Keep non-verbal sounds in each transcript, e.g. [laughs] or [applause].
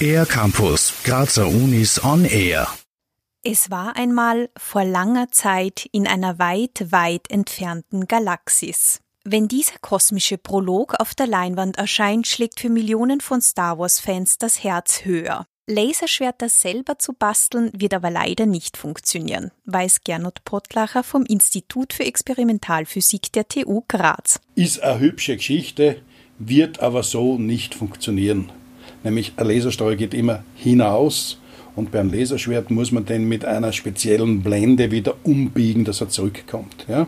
Air Campus, Grazer Unis on Air. Es war einmal vor langer Zeit in einer weit, weit entfernten Galaxis. Wenn dieser kosmische Prolog auf der Leinwand erscheint, schlägt für Millionen von Star Wars-Fans das Herz höher. Laserschwerter selber zu basteln wird aber leider nicht funktionieren, weiß Gernot Pottlacher vom Institut für Experimentalphysik der TU Graz. Ist eine hübsche Geschichte, wird aber so nicht funktionieren. Nämlich ein Laserstrahl geht immer hinaus und beim Laserschwert muss man den mit einer speziellen Blende wieder umbiegen, dass er zurückkommt. Ja?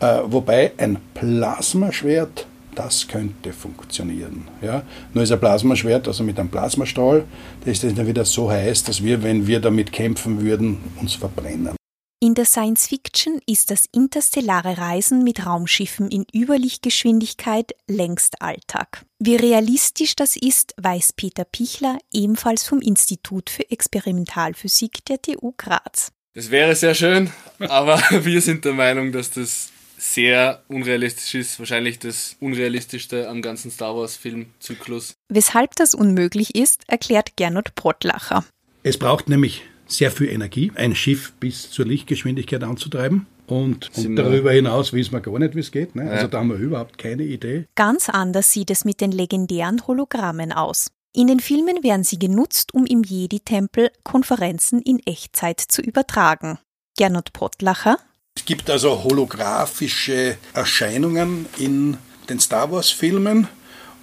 Äh, wobei ein Plasmaschwert, das könnte funktionieren. Ja? Nur ist ein Plasmaschwert, also mit einem Plasmastrahl, das ist dann wieder so heiß, dass wir, wenn wir damit kämpfen würden, uns verbrennen. In der Science Fiction ist das interstellare Reisen mit Raumschiffen in Überlichtgeschwindigkeit längst Alltag. Wie realistisch das ist, weiß Peter Pichler, ebenfalls vom Institut für Experimentalphysik der TU Graz. Das wäre sehr schön, aber [laughs] wir sind der Meinung, dass das sehr unrealistisch ist. Wahrscheinlich das unrealistischste am ganzen Star Wars-Filmzyklus. Weshalb das unmöglich ist, erklärt Gernot Pottlacher. Es braucht nämlich sehr viel Energie, ein Schiff bis zur Lichtgeschwindigkeit anzutreiben. Und, und darüber hinaus wissen wir gar nicht, wie es geht. Ne? Also da haben wir überhaupt keine Idee. Ganz anders sieht es mit den legendären Hologrammen aus. In den Filmen werden sie genutzt, um im Jedi-Tempel Konferenzen in Echtzeit zu übertragen. Gernot Pottlacher. Es gibt also holographische Erscheinungen in den Star Wars-Filmen.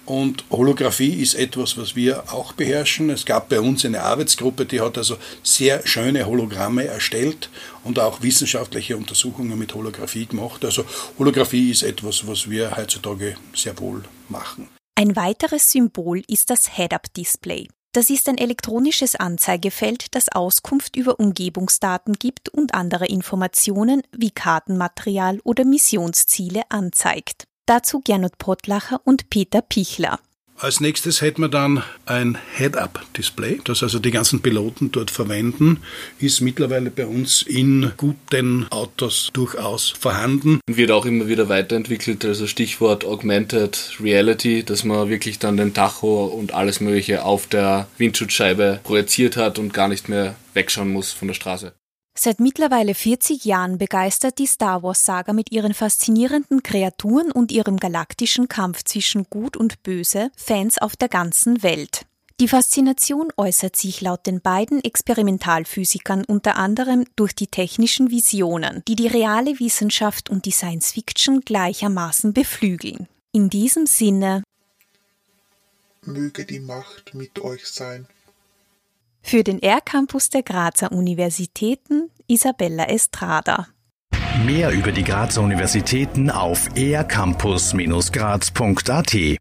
Und Holographie ist etwas, was wir auch beherrschen. Es gab bei uns eine Arbeitsgruppe, die hat also sehr schöne Hologramme erstellt und auch wissenschaftliche Untersuchungen mit Holographie gemacht. Also Holographie ist etwas, was wir heutzutage sehr wohl machen. Ein weiteres Symbol ist das Head-Up-Display. Das ist ein elektronisches Anzeigefeld, das Auskunft über Umgebungsdaten gibt und andere Informationen wie Kartenmaterial oder Missionsziele anzeigt. Dazu Gernot Pottlacher und Peter Pichler. Als nächstes hätten wir dann ein Head-Up-Display, das also die ganzen Piloten dort verwenden, ist mittlerweile bei uns in guten Autos durchaus vorhanden. Und wird auch immer wieder weiterentwickelt, also Stichwort Augmented Reality, dass man wirklich dann den Tacho und alles Mögliche auf der Windschutzscheibe projiziert hat und gar nicht mehr wegschauen muss von der Straße. Seit mittlerweile 40 Jahren begeistert die Star Wars-Saga mit ihren faszinierenden Kreaturen und ihrem galaktischen Kampf zwischen Gut und Böse Fans auf der ganzen Welt. Die Faszination äußert sich laut den beiden Experimentalphysikern unter anderem durch die technischen Visionen, die die reale Wissenschaft und die Science Fiction gleichermaßen beflügeln. In diesem Sinne möge die Macht mit euch sein. Für den R-Campus der Grazer Universitäten Isabella Estrada. Mehr über die Grazer Universitäten auf ercampus-graz.at